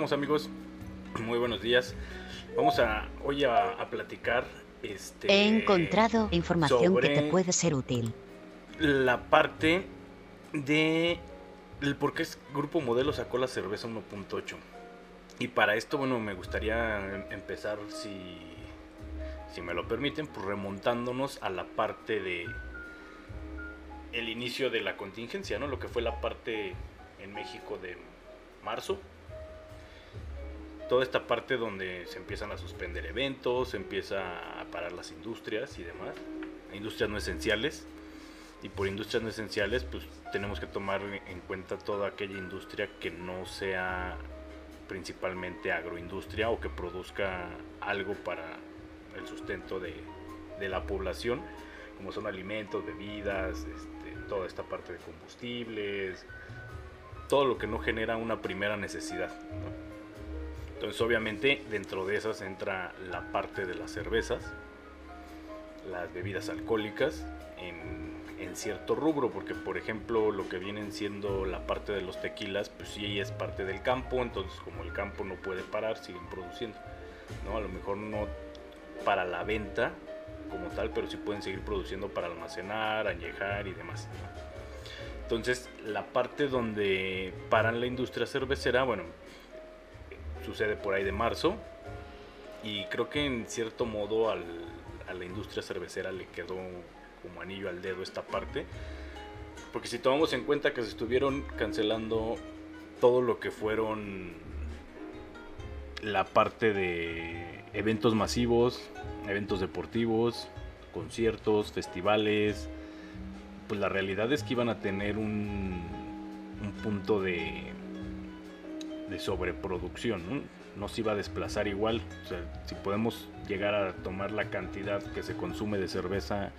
¿cómo estamos amigos? Muy buenos días. Vamos a hoy a, platicar. Este, He encontrado información que te puede ser útil. La parte de el por qué Grupo Modelo sacó la cerveza 1.8. Y para esto, bueno, me gustaría em, empezar, si, si me lo permiten, pues remontándonos a la parte de el inicio de la contingencia, ¿no? Lo que fue la parte en México de marzo. Toda esta parte donde se empiezan a suspender eventos, se empieza a parar las industrias y demás. Industrias no esenciales. Y por industrias no esenciales, pues tenemos que tomar en cuenta toda aquella industria que no sea principalmente agroindustria o que produzca algo para el sustento de, de la población, como son alimentos, bebidas, este, toda esta parte de combustibles, todo lo que no genera una primera necesidad. Entonces obviamente dentro de esas entra la parte de las cervezas, las bebidas alcohólicas en, cierto rubro, porque por ejemplo lo que vienen siendo la parte de los tequilas, pues sí es parte del campo, entonces como el campo no puede parar, siguen produciendo. ¿no? A lo mejor no para la venta como tal, pero sí pueden seguir produciendo para almacenar, añejar y demás. Entonces, la parte donde paran la industria cervecera, bueno, sucede por ahí de marzo. Y creo que en cierto modo al, a la industria cervecera le quedó como anillo al dedo esta parte. Porque si tomamos en cuenta que se estuvieron cancelando todo lo que fueron la parte de eventos masivos, eventos deportivos, conciertos, festivales, pues la realidad es que iban a tener un, un punto de, de sobreproducción, ¿no? se iba a desplazar igual. si podemos llegar a tomar la cantidad que se consume de cerveza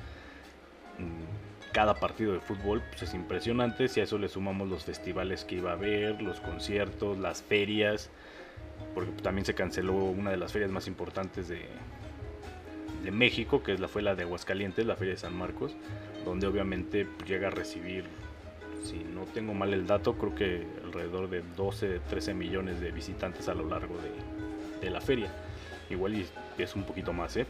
cada partido de fútbol, pues es impresionante. Si a eso le sumamos los festivales que iba a haber, los conciertos, las ferias, porque también se canceló una de las ferias más importantes de, de México, que es la, fue la de Aguascalientes, la Feria de San Marcos, donde obviamente llega a recibir, si no tengo mal el dato, creo que alrededor de 12, 13 millones de visitantes a lo largo de, la feria. Igual es un poquito más, ¿eh?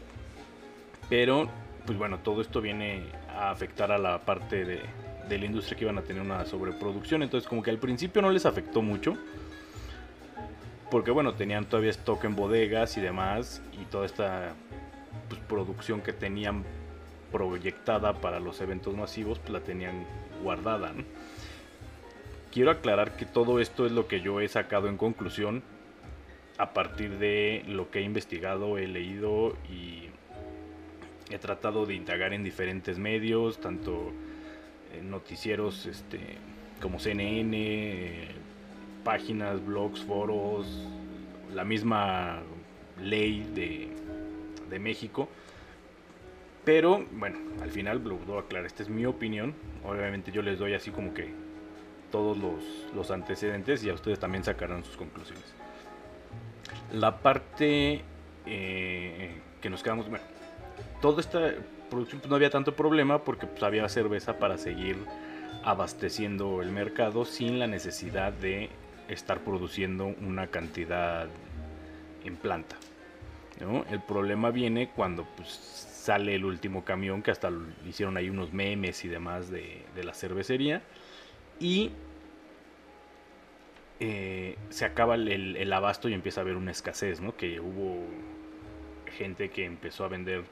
Pero, pues bueno, todo esto viene a afectar a la parte de, de la industria que iban a tener una sobreproducción. Entonces, como que al principio no les afectó mucho porque bueno, tenían todavía stock en bodegas y demás, y toda esta pues, producción que tenían proyectada para los eventos masivos, pues la tenían guardada. Quiero aclarar que todo esto es lo que yo he sacado en conclusión a partir de lo que he investigado, he leído y he tratado de indagar en diferentes medios, tanto en noticieros este, como CNN, páginas, blogs, foros, la misma ley de de México. Pero bueno, al final lo a aclarar, esta es mi opinión. Obviamente yo les doy así como que todos los, antecedentes y a ustedes también sacarán sus conclusiones. La parte eh, que nos quedamos, bueno, toda esta producción pues, no había tanto problema porque pues, había cerveza para seguir abasteciendo el mercado sin la necesidad de estar produciendo una cantidad en planta. El problema viene cuando pues, sale el último camión, que hasta hicieron ahí unos memes y demás de, la cervecería. Y eh, se acaba el, abasto y empieza a haber una escasez, ¿no? Que hubo gente que empezó a vender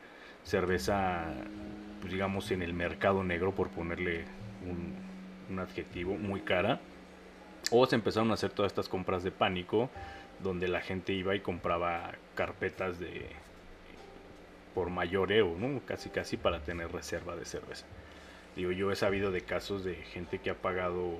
cerveza, pues, digamos, en el mercado negro, por ponerle un, un adjetivo, muy cara. O se empezaron a hacer todas estas compras de pánico donde la gente iba y compraba carpetas de por mayoreo, ¿no? Casi casi para tener reserva de cerveza. Digo, yo he sabido de casos de gente que ha pagado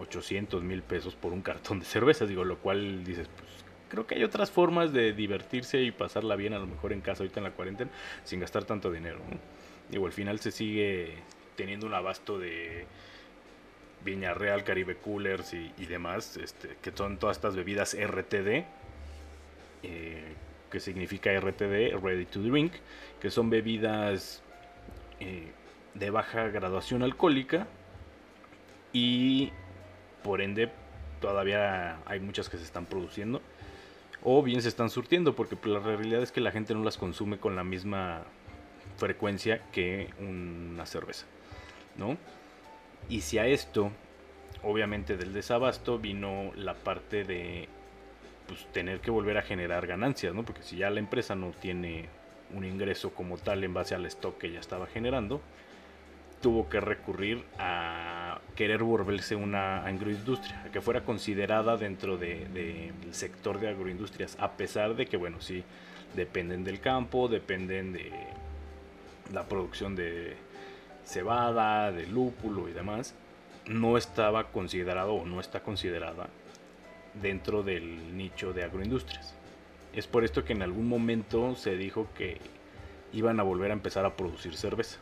800 mil pesos por un cartón de cerveza, digo, lo cual dices, pues creo que hay otras formas de divertirse y pasarla bien a lo mejor en casa ahorita en la cuarentena sin gastar tanto dinero, ¿no? Digo, al final se sigue teniendo un abasto de Viña Real, Caribe Coolers y, demás, este, que son todas estas bebidas RTD, eh, que significa RTD, Ready to Drink, que son bebidas eh, de baja graduación alcohólica y por ende todavía hay muchas que se están produciendo o bien se están surtiendo porque pues, la realidad es que la gente no las consume con la misma frecuencia que una cerveza, ¿no? Y si a esto, obviamente del desabasto, vino la parte de pues, tener que volver a generar ganancias, ¿no? Porque si ya la empresa no tiene un ingreso como tal en base al stock que ya estaba generando, tuvo que recurrir a querer volverse una agroindustria, a que fuera considerada dentro del de, sector de agroindustrias, a pesar de que, bueno, sí, dependen del campo, dependen de la producción de cebada, de lúpulo y demás, no estaba considerado o no está considerada dentro del nicho de agroindustrias. Es por esto que en algún momento se dijo que iban a volver a empezar a producir cerveza.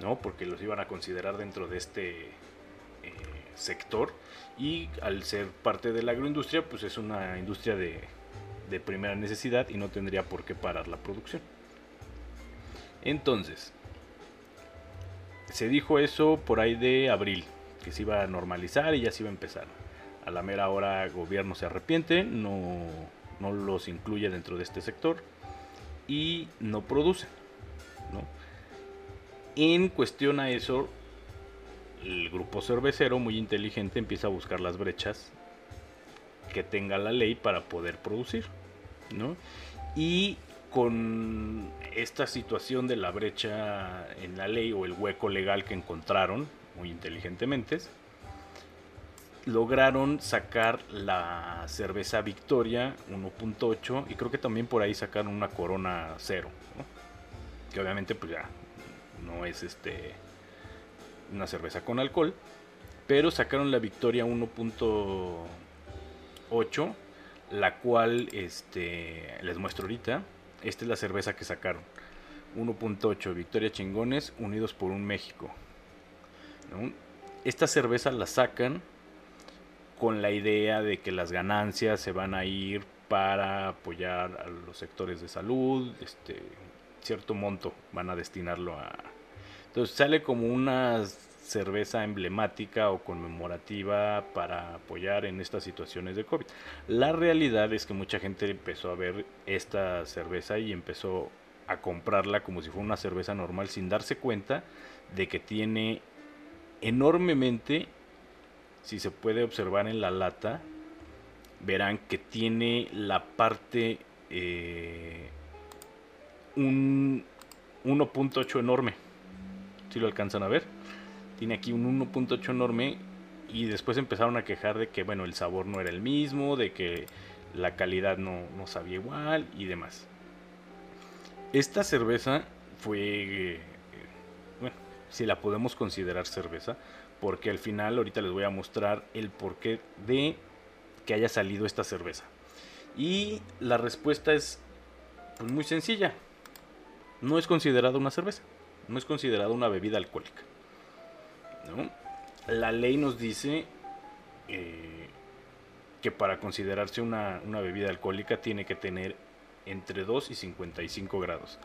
¿no? Porque los iban a considerar dentro de este eh, sector y al ser parte de la agroindustria, pues es una industria de, de primera necesidad y no tendría por qué parar la producción. Entonces, se dijo eso por ahí de abril, que se iba a normalizar y ya se iba a empezar. A la mera hora el gobierno se arrepiente, no, no los incluye dentro de este sector y no produce. ¿no? En cuestión a eso, el grupo cervecero muy inteligente empieza a buscar las brechas que tenga la ley para poder producir, ¿no? Y con esta situación de la brecha en la ley o el hueco legal que encontraron muy inteligentemente, lograron sacar la cerveza Victoria 1.8 y creo que también por ahí sacaron una Corona 0, que obviamente pues ya no es este una cerveza con alcohol, pero sacaron la Victoria 1.8, la cual este les muestro ahorita. Esta es la cerveza que sacaron. 1.8 Victoria Chingones unidos por un México. Esta cerveza la sacan con la idea de que las ganancias se van a ir para apoyar a los sectores de salud, este cierto monto van a destinarlo a, entonces sale como una cerveza emblemática o conmemorativa para apoyar en estas situaciones de COVID. La realidad es que mucha gente empezó a ver esta cerveza y empezó a comprarla como si fuera una cerveza normal sin darse cuenta de que tiene enormemente, si se puede observar en la lata, verán que tiene la parte eh, un 1.8 enorme si lo alcanzan a ver. Tiene aquí un 1.8 enorme y después empezaron a quejar de que bueno, el sabor no era el mismo, de que la calidad no, no sabía igual y demás. Esta cerveza fue, bueno, si la podemos considerar cerveza, porque al final ahorita les voy a mostrar el porqué de que haya salido esta cerveza. Y la respuesta es pues, muy sencilla. No es considerada una cerveza no es considerada una bebida alcohólica. La ley nos dice eh, que para considerarse una, bebida alcohólica tiene que tener entre 2 y 55 grados.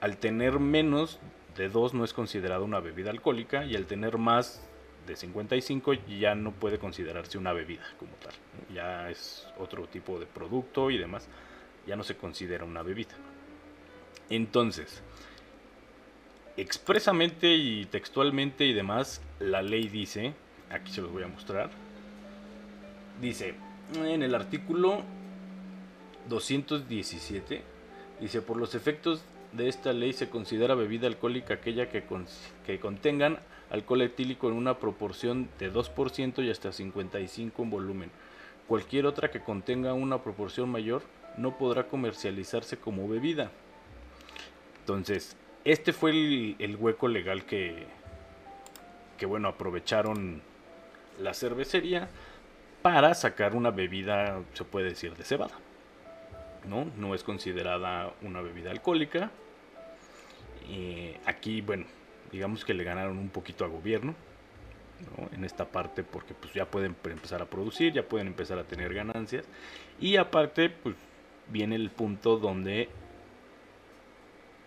Al tener menos de 2 no es considerada una bebida alcohólica y al tener más de 55 ya no puede considerarse una bebida como tal. Ya es otro tipo de producto y demás. Ya no se considera una bebida. Entonces, expresamente y textualmente y demás, la ley dice, aquí se los voy a mostrar, dice en el artículo 217, dice, por los efectos de esta ley se considera bebida alcohólica aquella que, que contengan alcohol etílico en una proporción de 2% y hasta 55 en volumen. Cualquier otra que contenga una proporción mayor no podrá comercializarse como bebida. Entonces, este fue el, hueco legal que, que, bueno, aprovecharon la cervecería para sacar una bebida, se puede decir, de cebada. ¿no? no es considerada una bebida alcohólica. aquí, bueno, digamos que le ganaron un poquito a gobierno en esta parte porque pues ya pueden empezar a producir, ya pueden empezar a tener ganancias y aparte pues viene el punto donde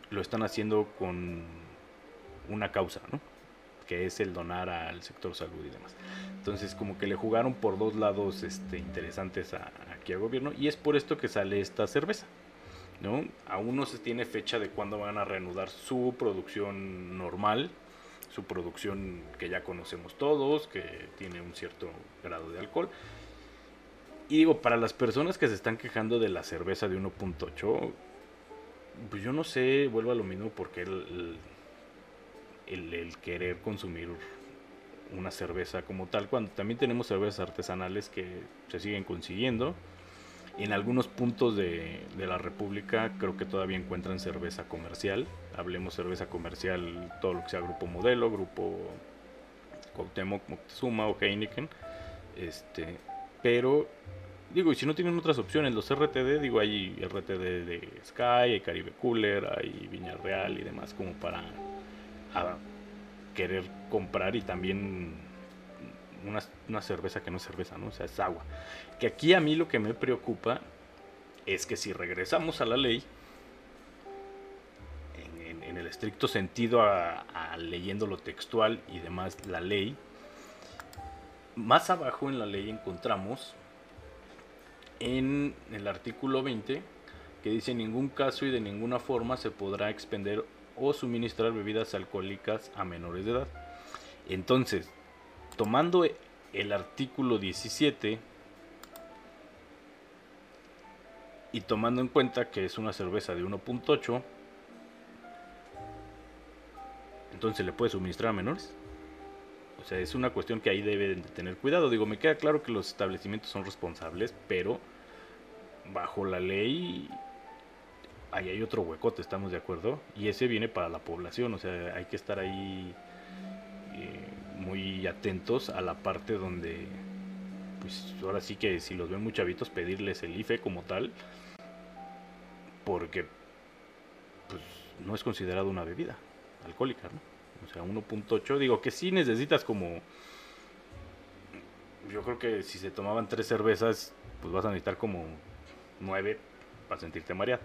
lo están haciendo con una causa, ¿no? que es el donar al sector salud y demás. Entonces como que le jugaron por dos lados este, interesantes aquí al gobierno y es por esto que sale esta cerveza. ¿No? Aún no se tiene fecha de cuándo van a reanudar su producción normal, su producción que ya conocemos todos, que tiene un cierto grado de alcohol. Y digo, para las personas que se están quejando de la cerveza de 1.8, pues yo no sé, vuelvo a lo mismo, porque el, el, querer consumir una cerveza como tal, cuando también tenemos cervezas artesanales que se siguen consiguiendo. En algunos puntos de, la República creo que todavía encuentran cerveza comercial. Hablemos cerveza comercial, todo lo que sea Grupo Modelo, Grupo Cuauhtémoc, Moctezuma o Heineken. Este, pero digo, y si no tienen otras opciones, los RTD, digo, hay RTD de Sky, hay Caribe Cooler, hay Viña Real y demás como para querer comprar y también una, cerveza que no es cerveza, ¿no? O sea, es agua. Que aquí a mí lo que me preocupa es que si regresamos a la ley, en, el estricto sentido a, a leyendo lo textual y demás, la ley, más abajo en la ley encontramos en el artículo 20 que dice en ningún caso y de ninguna forma se podrá expender o suministrar bebidas alcohólicas a menores de edad. Entonces, tomando el artículo 17 y tomando en cuenta que es una cerveza de 1.8, entonces le puede suministrar a menores. O sea, es una cuestión que ahí deben de tener cuidado. Digo, me queda claro que los establecimientos son responsables, pero bajo la ley ahí hay otro huecote, estamos de acuerdo. Y ese viene para la población, o sea, hay que estar ahí muy atentos a la parte donde, pues ahora sí que si los ven muy chavitos, pedirles el IFE como tal, porque pues no es considerado una bebida alcohólica, ¿no? O sea, 1.8, digo que sí necesitas como... Yo creo que si se tomaban tres cervezas, pues vas a necesitar como nueve para sentirte mareado.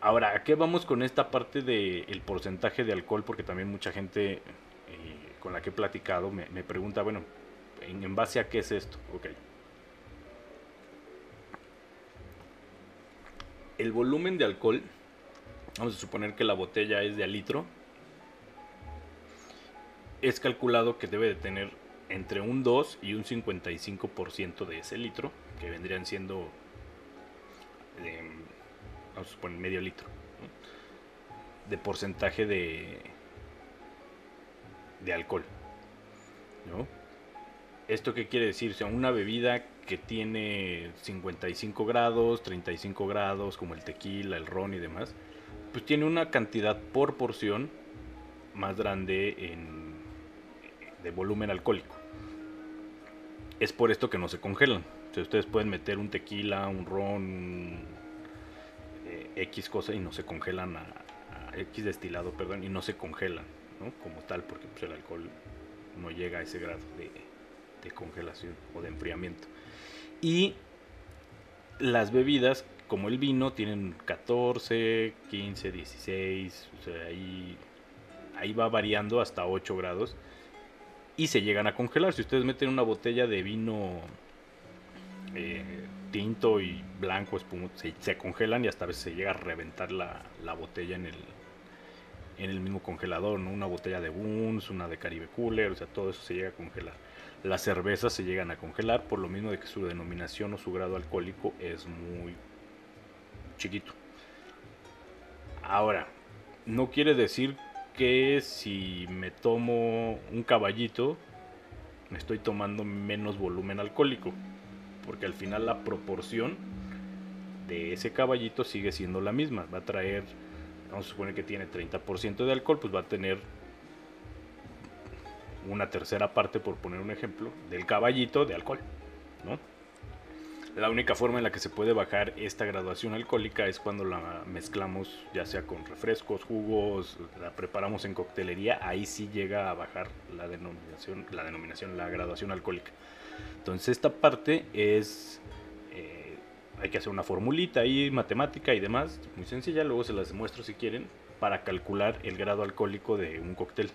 Ahora, ¿a qué vamos con esta parte del porcentaje de alcohol? Porque también mucha gente con la que he platicado me, pregunta, bueno, ¿en, base a qué es esto? Ok. El volumen de alcohol, vamos a suponer que la botella es de litro, es calculado que debe de tener entre un 2 y un 55% de ese litro, que vendrían siendo, vamos a suponer, medio litro, de porcentaje de, de alcohol. ¿no? ¿Esto qué quiere decir? O sea, una bebida que tiene 55 grados, 35 grados, como el tequila, el ron y demás, pues tiene una cantidad por porción más grande en de volumen alcohólico. Es por esto que no se congelan. Ustedes pueden meter un tequila, un ron, eh, X cosa y no se congelan a, X destilado, perdón, y no se congelan, Como tal, porque pues, el alcohol no llega a ese grado de, congelación o de enfriamiento. Y las bebidas, como el vino, tienen 14, 15, 16, o sea, ahí, ahí va variando hasta 8 grados y se llegan a congelar. Si ustedes meten una botella de vino eh, tinto y blanco, se, congelan y hasta a veces se llega a reventar la, botella en el, en el mismo congelador. Una botella de Boons, una de Caribe Cooler, o sea, todo eso se llega a congelar. Las cervezas se llegan a congelar por lo mismo de que su denominación o su grado alcohólico es muy chiquito. Ahora, no quiere decir que si me tomo un caballito, me estoy tomando menos volumen alcohólico. Porque al final la proporción de ese caballito sigue siendo la misma. Va a traer, vamos a suponer que tiene 30% de alcohol, pues va a tener una tercera parte, por poner un ejemplo, del caballito de alcohol. ¿no? La única forma en la que se puede bajar esta graduación alcohólica es cuando la mezclamos ya sea con refrescos, jugos, la preparamos en coctelería, ahí sí llega a bajar la denominación, la denominación, la graduación alcohólica. Entonces esta parte es, eh, hay que hacer una formulita ahí, matemática y demás, muy sencilla, luego se las muestro si quieren, para calcular el grado alcohólico de un cóctel.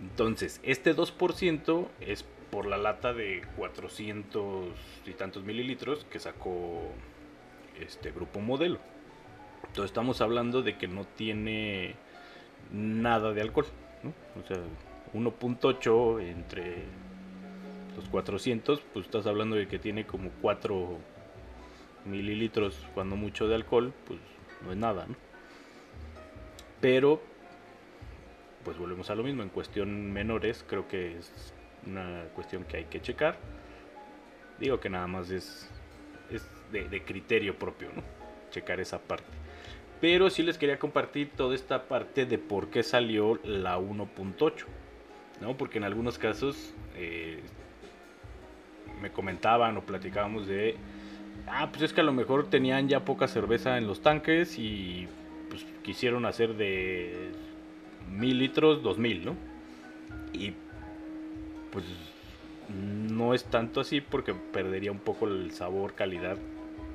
Entonces, este 2% es por la lata de 400 y tantos mililitros que sacó este grupo modelo. Entonces estamos hablando de que no tiene nada de alcohol, ¿no? O sea, 1.8 entre los 400, pues estás hablando de que tiene como 4 mililitros, cuando mucho de alcohol, pues no es nada, ¿no? Pero, pues volvemos a lo mismo, en cuestión menores creo que es una cuestión que hay que checar. Digo que nada más es, es de, criterio propio, ¿no? Checar esa parte. Pero sí les quería compartir toda esta parte de por qué salió la 1.8. ¿no? Porque en algunos casos eh, me comentaban o platicábamos de, ah, pues es que a lo mejor tenían ya poca cerveza en los tanques y pues quisieron hacer de mil litros, dos mil, ¿no? Y pues no es tanto así porque perdería un poco el sabor, calidad,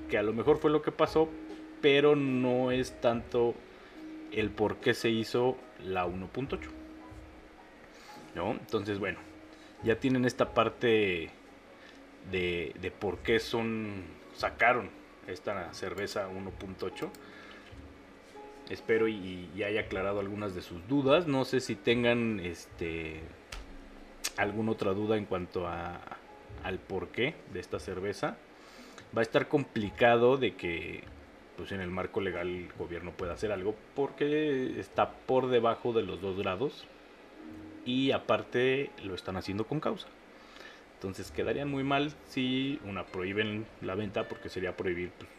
que a lo mejor fue lo que pasó, pero no es tanto el por qué se hizo la 1.8. ¿No? Entonces, bueno, ya tienen esta parte de, de por qué son sacaron esta cerveza 1.8. Espero y, y, haya aclarado algunas de sus dudas. No sé si tengan este alguna otra duda en cuanto a, al porqué de esta cerveza. Va a estar complicado de que pues en el marco legal el gobierno pueda hacer algo porque está por debajo de los dos grados y aparte lo están haciendo con causa. Entonces quedarían muy mal si una prohíben la venta porque sería prohibir pues,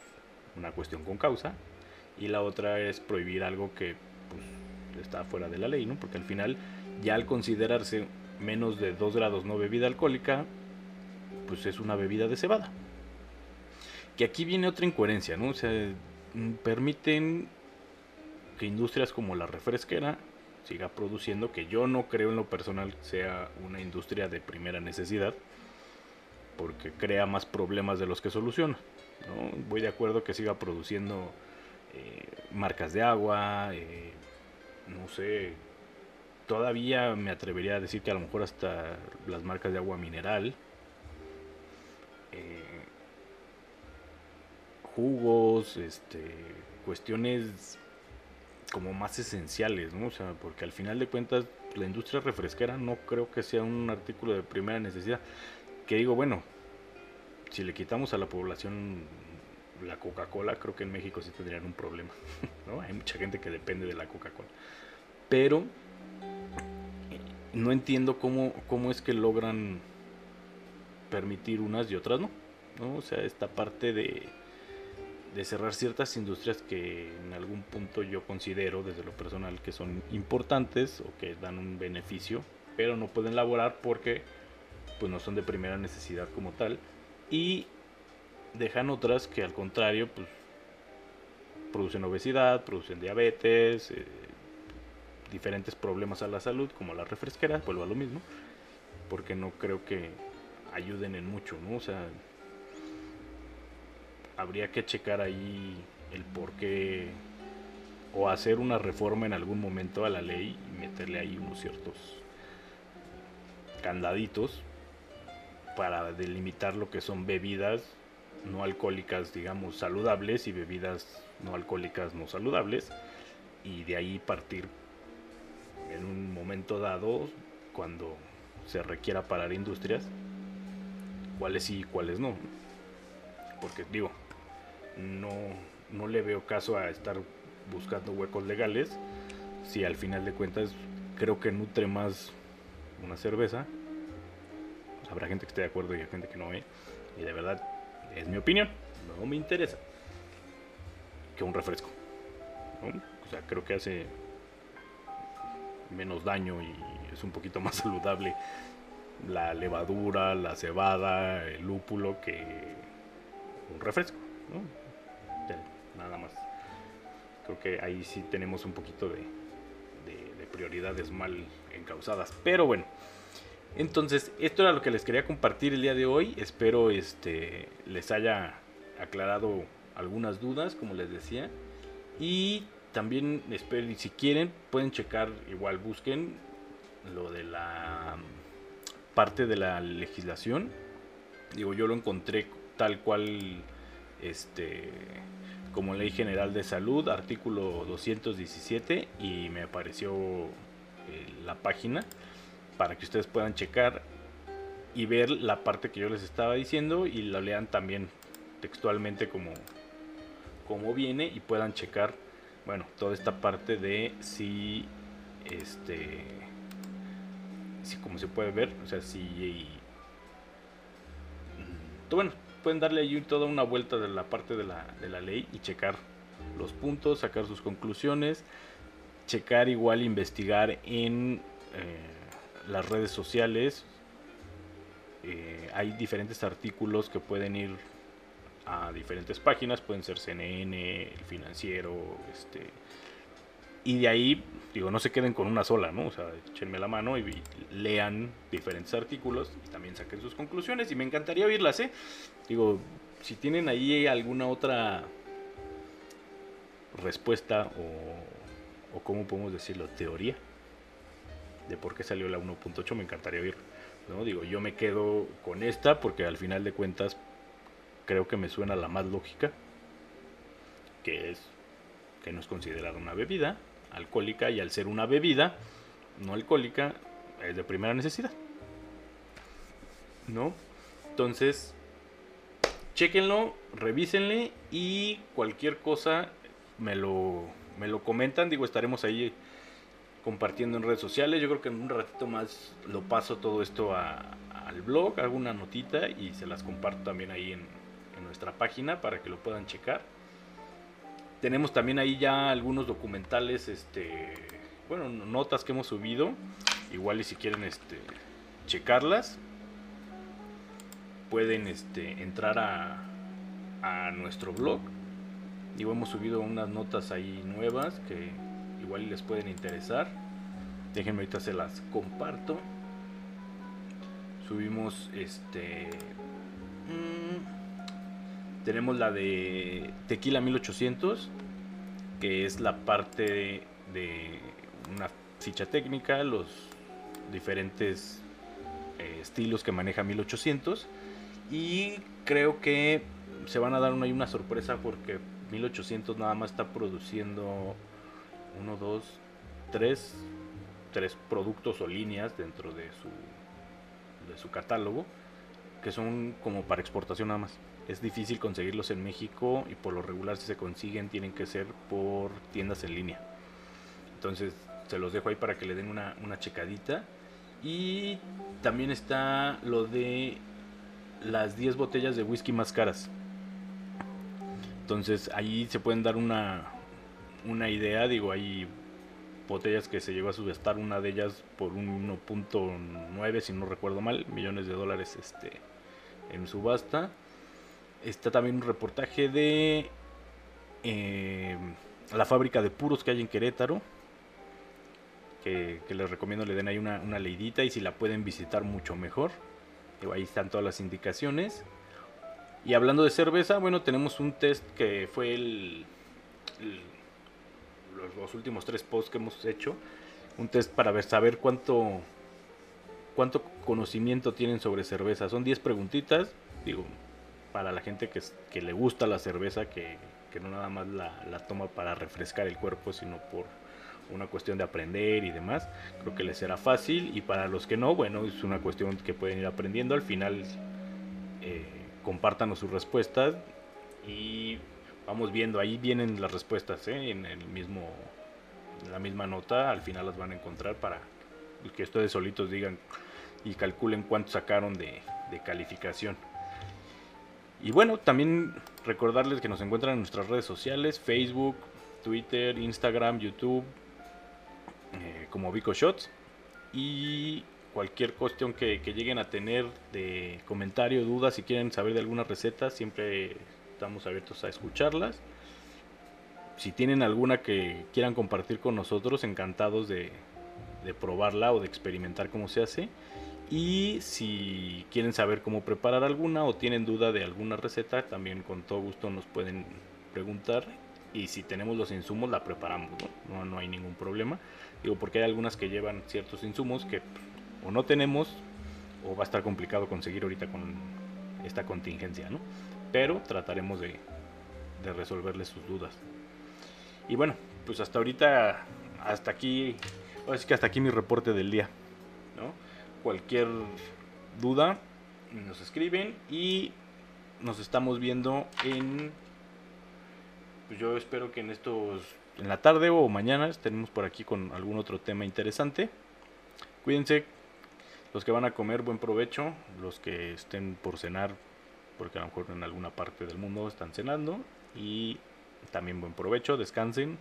una cuestión con causa y la otra es prohibir algo que pues, está fuera de la ley, ¿no? Porque al final ya al considerarse menos de 2 grados no bebida alcohólica, pues es una bebida de cebada. Que aquí viene otra incoherencia, ¿no? O sea, permiten que industrias como la refresquera siga produciendo, que yo no creo en lo personal sea una industria de primera necesidad, porque crea más problemas de los que soluciona. ¿no? Voy de acuerdo que siga produciendo eh, marcas de agua, eh, no sé, todavía me atrevería a decir que a lo mejor hasta las marcas de agua mineral, eh, jugos, este, cuestiones como más esenciales, ¿no? O sea, porque al final de cuentas la industria refresquera no creo que sea un artículo de primera necesidad. Que digo, bueno, si le quitamos a la población la Coca-Cola, creo que en México sí tendrían un problema, ¿no? Hay mucha gente que depende de la Coca-Cola. Pero no entiendo cómo, cómo es que logran permitir unas y otras no. ¿no? O sea, esta parte de, de cerrar ciertas industrias que en algún punto yo considero desde lo personal que son importantes o que dan un beneficio, pero no pueden laborar porque pues no son de primera necesidad como tal y dejan otras que al contrario pues producen obesidad, producen diabetes, eh, diferentes problemas a la salud como la refresquera, vuelvo a lo mismo, porque no creo que ayuden en mucho, ¿no? O sea, habría que checar ahí el por qué o hacer una reforma en algún momento a la ley y meterle ahí unos ciertos candaditos para delimitar lo que son bebidas no alcohólicas, digamos, saludables y bebidas no alcohólicas no saludables y de ahí partir en un momento dado cuando se requiera parar industrias cuáles sí y cuáles no. Porque digo no, no le veo caso a estar buscando huecos legales si al final de cuentas creo que nutre más una cerveza. Habrá gente que esté de acuerdo y hay gente que no ve. Y de verdad, es mi opinión. No me interesa. Que un refresco. O sea, creo que hace menos daño y es un poquito más saludable la levadura, la cebada, el lúpulo que un refresco. ¿no? Nada más. Creo que ahí sí tenemos un poquito de, de, prioridades mal encausadas. Pero bueno, entonces esto era lo que les quería compartir el día de hoy. Espero este, les haya aclarado algunas dudas, como les decía. Y también espero, si quieren, pueden checar, igual busquen lo de la parte de la legislación. Digo, yo lo encontré tal cual este como ley general de salud, artículo 217 y me apareció eh, la página para que ustedes puedan checar y ver la parte que yo les estaba diciendo y la lean también textualmente como, como viene y puedan checar, bueno, toda esta parte de si, este, si como se puede ver, o sea, si, mm, bueno, pueden darle ahí toda una vuelta de la parte de la, de la ley y checar los puntos, sacar sus conclusiones, checar igual, investigar en eh, las redes sociales, eh, hay diferentes artículos que pueden ir a diferentes páginas, pueden ser CNN, el financiero, este, y de ahí, digo, no se queden con una sola, ¿no? O sea, échenme la mano y, lean diferentes artículos y también saquen sus conclusiones y me encantaría oírlas, ¿eh? Digo, si tienen ahí alguna otra respuesta o, o cómo podemos decirlo, teoría de por qué salió la 1.8, me encantaría oír. ¿no? Digo, yo me quedo con esta porque al final de cuentas creo que me suena la más lógica, que es que no es considerada una bebida alcohólica y al ser una bebida no alcohólica es de primera necesidad. ¿No? Entonces, chequenlo, revísenle y cualquier cosa me lo, me lo comentan. Digo, estaremos ahí compartiendo en redes sociales. Yo creo que en un ratito más lo paso todo esto al blog, hago una notita y se las comparto también ahí en, nuestra página para que lo puedan checar. Tenemos también ahí ya algunos documentales, este, bueno, notas que hemos subido. Igual y si quieren este, checarlas, pueden este, entrar a, nuestro blog. Y hemos subido unas notas ahí nuevas que igual les pueden interesar. Déjenme ahorita se las comparto. Subimos este. Mm, tenemos la de Tequila 1800, que es la parte de una ficha técnica, los diferentes eh, estilos que maneja 1800. Y creo que se van a dar una, una sorpresa porque 1800 nada más está produciendo 1, 2, 3, tres productos o líneas dentro de su, de su catálogo que son como para exportación nada más. Es difícil conseguirlos en México y por lo regular si se consiguen tienen que ser por tiendas en línea. Entonces se los dejo ahí para que le den una, una checadita. Y también está lo de las 10 botellas de whisky más caras. Entonces ahí se pueden dar una, una idea, digo, hay botellas que se llegó a subestar, una de ellas por un 1.9, si no recuerdo mal, millones de dólares este, en subasta. Está también un reportaje de eh, la fábrica de puros que hay en Querétaro. Que, les recomiendo le den ahí una, una, leidita y si la pueden visitar mucho mejor. ahí están todas las indicaciones. Y hablando de cerveza, bueno, tenemos un test que fue el los, últimos tres posts que hemos hecho, un test para saber cuánto, cuánto conocimiento tienen sobre cerveza. Son 10 preguntitas, digo, para la gente que, que le gusta la cerveza, que, no nada más la, toma para refrescar el cuerpo, sino por una cuestión de aprender y demás. Creo que les será fácil y para los que no, bueno, es una cuestión que pueden ir aprendiendo. Al final, eh, sus respuestas y vamos viendo, ahí vienen las respuestas ¿eh? en el mismo, la misma nota, al final las van a encontrar para que ustedes solitos digan y calculen cuánto sacaron de, calificación. Y bueno, también recordarles que nos encuentran en nuestras redes sociales, Facebook, Twitter, Instagram, YouTube, eh, como Vico Shots. Y cualquier cuestión que, lleguen a tener de comentario, dudas, si quieren saber de alguna receta, siempre estamos abiertos a escucharlas. Si tienen alguna que quieran compartir con nosotros, encantados de, probarla o de experimentar cómo se hace. Y si quieren saber cómo preparar alguna o tienen duda de alguna receta, también con todo gusto nos pueden preguntar y si tenemos los insumos la preparamos, ¿no? No, hay ningún problema. Digo, porque hay algunas que llevan ciertos insumos que o no tenemos o va a estar complicado conseguir ahorita con esta contingencia, ¿no? Pero trataremos de, resolverles sus dudas. Y bueno, pues hasta ahorita, hasta aquí, es que hasta aquí mi reporte del día, ¿no? Cualquier duda, nos escriben y nos estamos viendo en pues yo espero que en estos en la tarde o mañana estemos por aquí con algún otro tema interesante. Cuídense, los que van a comer, buen provecho, los que estén por cenar, porque a lo mejor en alguna parte del mundo están cenando y también buen provecho, descansen,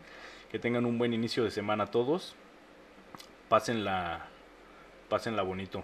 que tengan un buen inicio de semana todos. Pásenla Pásenla bonito.